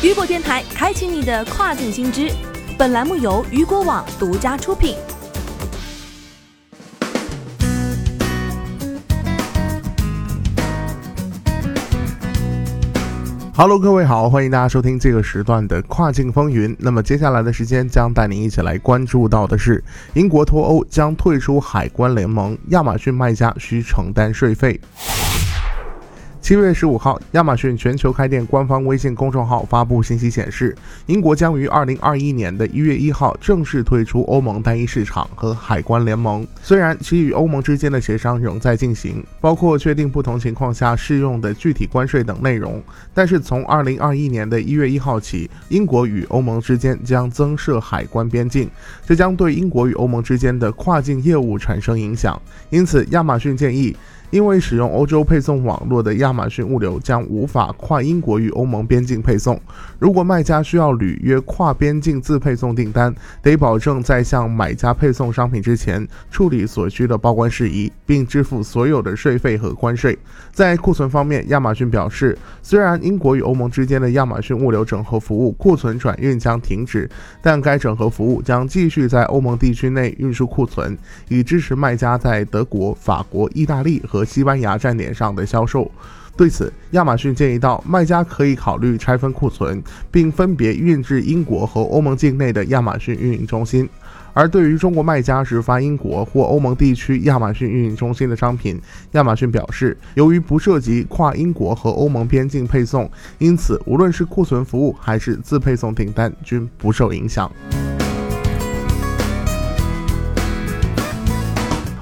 雨果电台开启你的跨境新知。本栏目由雨果网独家出品。Hello，各位好，欢迎大家收听这个时段的跨境风云。那么接下来的时间将带您一起来关注到的是，英国脱欧将退出海关联盟，亚马逊卖家需承担税费。七月十五号，亚马逊全球开店官方微信公众号发布信息显示，英国将于二零二一年的一月一号正式退出欧盟单一市场和海关联盟。虽然其与欧盟之间的协商仍在进行，包括确定不同情况下适用的具体关税等内容，但是从二零二一年的一月一号起，英国与欧盟之间将增设海关边境，这将对英国与欧盟之间的跨境业务产生影响。因此，亚马逊建议。因为使用欧洲配送网络的亚马逊物流将无法跨英国与欧盟边境配送。如果卖家需要履约跨边境自配送订单，得保证在向买家配送商品之前处理所需的报关事宜，并支付所有的税费和关税。在库存方面，亚马逊表示，虽然英国与欧盟之间的亚马逊物流整合服务库存转运将停止，但该整合服务将继续在欧盟地区内运输库存，以支持卖家在德国、法国、意大利和。和西班牙站点上的销售。对此，亚马逊建议到，卖家可以考虑拆分库存，并分别运至英国和欧盟境内的亚马逊运营中心。而对于中国卖家直发英国或欧盟地区亚马逊运营中心的商品，亚马逊表示，由于不涉及跨英国和欧盟边境配送，因此无论是库存服务还是自配送订单均不受影响。